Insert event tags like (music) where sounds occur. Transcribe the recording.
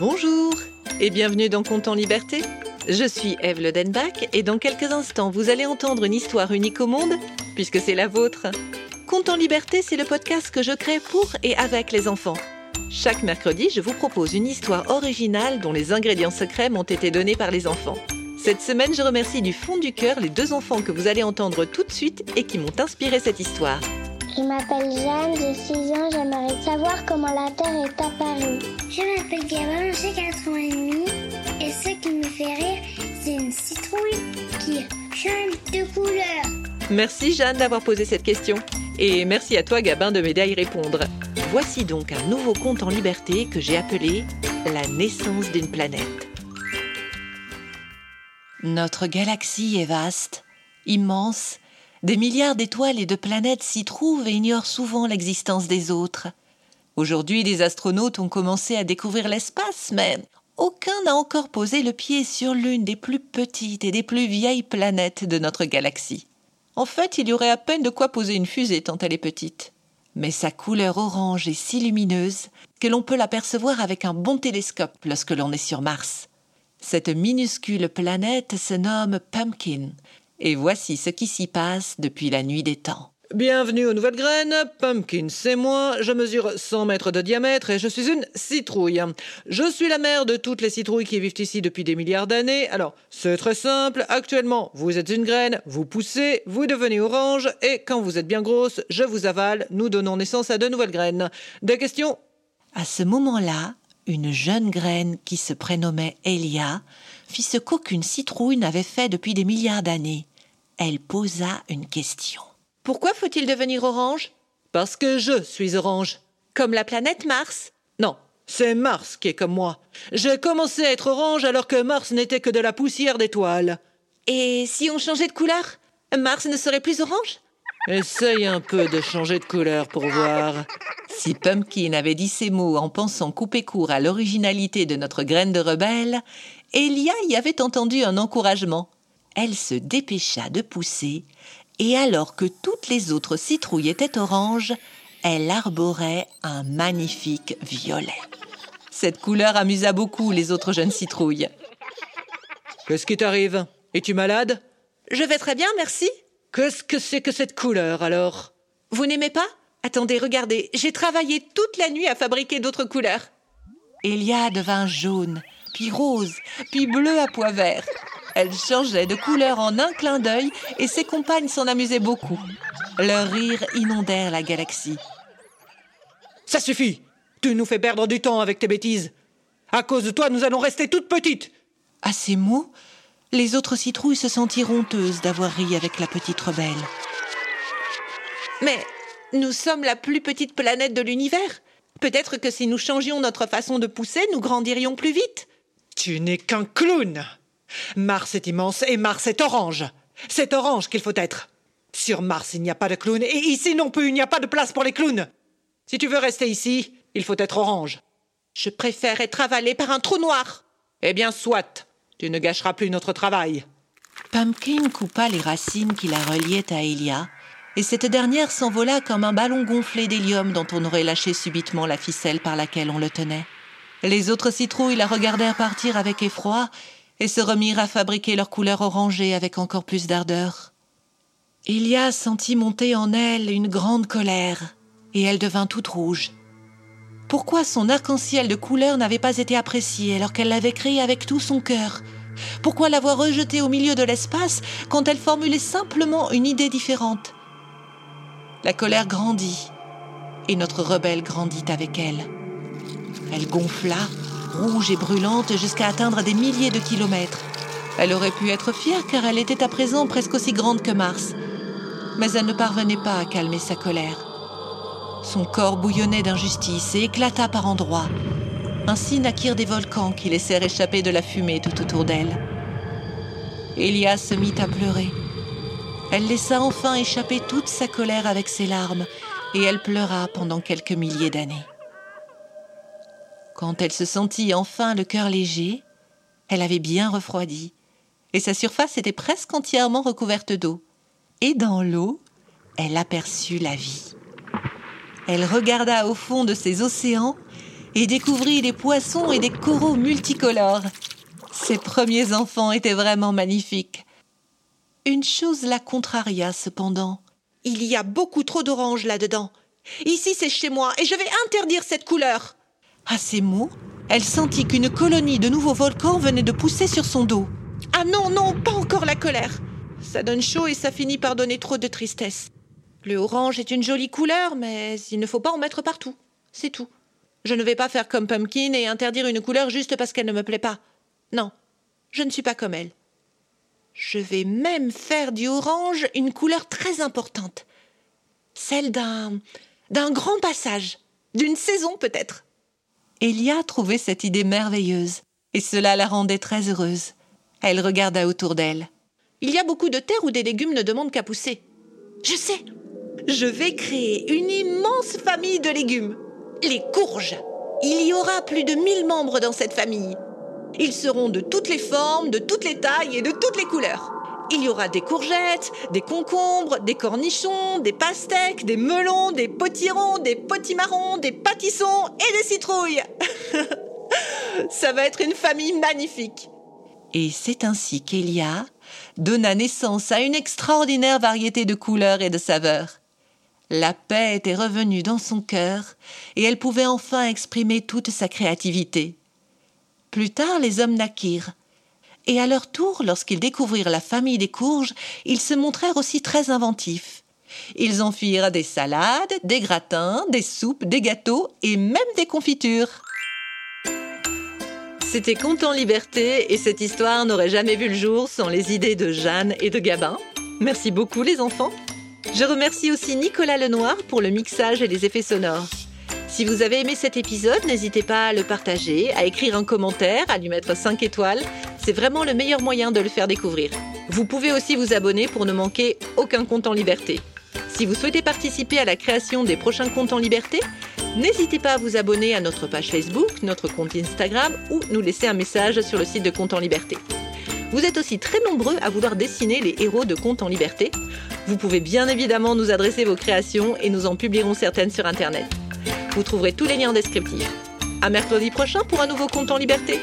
Bonjour et bienvenue dans Compte en Liberté. Je suis Eve Ledenbach et dans quelques instants, vous allez entendre une histoire unique au monde, puisque c'est la vôtre. Compte en Liberté, c'est le podcast que je crée pour et avec les enfants. Chaque mercredi, je vous propose une histoire originale dont les ingrédients secrets m'ont été donnés par les enfants. Cette semaine, je remercie du fond du cœur les deux enfants que vous allez entendre tout de suite et qui m'ont inspiré cette histoire. Je m'appelle Jeanne, j'ai 6 ans, j'aimerais savoir comment la Terre est apparue. Je m'appelle Gabin, j'ai 4 ans et demi, et ce qui me fait rire, c'est une citrouille qui change de couleur. Merci Jeanne d'avoir posé cette question. Et merci à toi Gabin de m'aider à y répondre. Voici donc un nouveau conte en liberté que j'ai appelé La naissance d'une planète. Notre galaxie est vaste, immense, des milliards d'étoiles et de planètes s'y trouvent et ignorent souvent l'existence des autres. Aujourd'hui, des astronautes ont commencé à découvrir l'espace, mais aucun n'a encore posé le pied sur l'une des plus petites et des plus vieilles planètes de notre galaxie. En fait, il y aurait à peine de quoi poser une fusée tant elle est petite. Mais sa couleur orange est si lumineuse que l'on peut l'apercevoir avec un bon télescope lorsque l'on est sur Mars. Cette minuscule planète se nomme Pumpkin, et voici ce qui s'y passe depuis la nuit des temps. Bienvenue aux nouvelles graines. Pumpkin, c'est moi. Je mesure 100 mètres de diamètre et je suis une citrouille. Je suis la mère de toutes les citrouilles qui vivent ici depuis des milliards d'années. Alors, c'est très simple. Actuellement, vous êtes une graine, vous poussez, vous devenez orange et quand vous êtes bien grosse, je vous avale. Nous donnons naissance à de nouvelles graines. Des questions? À ce moment-là, une jeune graine qui se prénommait Elia fit ce qu'aucune citrouille n'avait fait depuis des milliards d'années elle posa une question. Pourquoi faut-il devenir orange? Parce que je suis orange. Comme la planète Mars? Non, c'est Mars qui est comme moi. J'ai commencé à être orange alors que Mars n'était que de la poussière d'étoiles. Et si on changeait de couleur Mars ne serait plus orange? Essaye un peu de changer de couleur pour voir. Si Pumpkin avait dit ces mots en pensant couper court à l'originalité de notre graine de rebelle, Elia y avait entendu un encouragement elle se dépêcha de pousser, et alors que toutes les autres citrouilles étaient oranges, elle arborait un magnifique violet. Cette couleur amusa beaucoup les autres jeunes citrouilles. Qu'est-ce qui t'arrive? Es-tu malade? Je vais très bien, merci. Qu'est-ce que c'est que cette couleur alors? Vous n'aimez pas? Attendez, regardez, j'ai travaillé toute la nuit à fabriquer d'autres couleurs. Elia devint jaune, puis rose, puis bleu à pois vert. Elle changeait de couleur en un clin d'œil et ses compagnes s'en amusaient beaucoup. Leurs rires inondèrent la galaxie. Ça suffit Tu nous fais perdre du temps avec tes bêtises. À cause de toi, nous allons rester toutes petites. À ces mots, les autres citrouilles se sentirent honteuses d'avoir ri avec la petite rebelle. Mais nous sommes la plus petite planète de l'univers. Peut-être que si nous changions notre façon de pousser, nous grandirions plus vite. Tu n'es qu'un clown. Mars est immense et Mars est orange. C'est orange qu'il faut être. Sur Mars, il n'y a pas de clown et ici non plus, il n'y a pas de place pour les clowns. Si tu veux rester ici, il faut être orange. Je préfère être avalé par un trou noir. Eh bien, soit. Tu ne gâcheras plus notre travail. Pumpkin coupa les racines qui la reliaient à Elia, et cette dernière s'envola comme un ballon gonflé d'hélium dont on aurait lâché subitement la ficelle par laquelle on le tenait. Les autres citrouilles la regardèrent partir avec effroi et se remirent à fabriquer leurs couleurs orangées avec encore plus d'ardeur. Ilia sentit monter en elle une grande colère, et elle devint toute rouge. Pourquoi son arc-en-ciel de couleurs n'avait pas été apprécié alors qu'elle l'avait créé avec tout son cœur? Pourquoi l'avoir rejeté au milieu de l'espace quand elle formulait simplement une idée différente? La colère grandit, et notre rebelle grandit avec elle. Elle gonfla, rouge et brûlante jusqu'à atteindre des milliers de kilomètres. Elle aurait pu être fière car elle était à présent presque aussi grande que Mars. Mais elle ne parvenait pas à calmer sa colère. Son corps bouillonnait d'injustice et éclata par endroits. Ainsi naquirent des volcans qui laissèrent échapper de la fumée tout autour d'elle. Elia se mit à pleurer. Elle laissa enfin échapper toute sa colère avec ses larmes, et elle pleura pendant quelques milliers d'années. Quand elle se sentit enfin le cœur léger, elle avait bien refroidi, et sa surface était presque entièrement recouverte d'eau. Et dans l'eau, elle aperçut la vie. Elle regarda au fond de ces océans et découvrit des poissons et des coraux multicolores. Ses premiers enfants étaient vraiment magnifiques. Une chose la contraria cependant. Il y a beaucoup trop d'orange là-dedans. Ici, c'est chez moi et je vais interdire cette couleur. À ces mots, elle sentit qu'une colonie de nouveaux volcans venait de pousser sur son dos. Ah non, non, pas encore la colère. Ça donne chaud et ça finit par donner trop de tristesse. Le orange est une jolie couleur, mais il ne faut pas en mettre partout. C'est tout. Je ne vais pas faire comme Pumpkin et interdire une couleur juste parce qu'elle ne me plaît pas. Non, je ne suis pas comme elle. Je vais même faire du orange une couleur très importante. Celle d'un d'un grand passage, d'une saison peut-être. Elia trouvait cette idée merveilleuse, et cela la rendait très heureuse. Elle regarda autour d'elle. Il y a beaucoup de terres où des légumes ne demandent qu'à pousser. Je sais. Je vais créer une immense famille de légumes. Les courges. Il y aura plus de mille membres dans cette famille. Ils seront de toutes les formes, de toutes les tailles et de toutes les couleurs. Il y aura des courgettes, des concombres, des cornichons, des pastèques, des melons, des potirons, des potimarrons, des pâtissons et des citrouilles. (laughs) Ça va être une famille magnifique. Et c'est ainsi qu'Elia donna naissance à une extraordinaire variété de couleurs et de saveurs. La paix était revenue dans son cœur et elle pouvait enfin exprimer toute sa créativité. Plus tard, les hommes naquirent. Et à leur tour, lorsqu'ils découvrirent la famille des courges, ils se montrèrent aussi très inventifs. Ils en firent des salades, des gratins, des soupes, des gâteaux et même des confitures. C'était Conte en liberté et cette histoire n'aurait jamais vu le jour sans les idées de Jeanne et de Gabin. Merci beaucoup les enfants. Je remercie aussi Nicolas Lenoir pour le mixage et les effets sonores. Si vous avez aimé cet épisode, n'hésitez pas à le partager, à écrire un commentaire, à lui mettre 5 étoiles. C'est vraiment le meilleur moyen de le faire découvrir. Vous pouvez aussi vous abonner pour ne manquer aucun compte en liberté. Si vous souhaitez participer à la création des prochains comptes en liberté, n'hésitez pas à vous abonner à notre page Facebook, notre compte Instagram ou nous laisser un message sur le site de Compte en liberté. Vous êtes aussi très nombreux à vouloir dessiner les héros de Compte en liberté. Vous pouvez bien évidemment nous adresser vos créations et nous en publierons certaines sur Internet. Vous trouverez tous les liens descriptifs. À mercredi prochain pour un nouveau compte en liberté.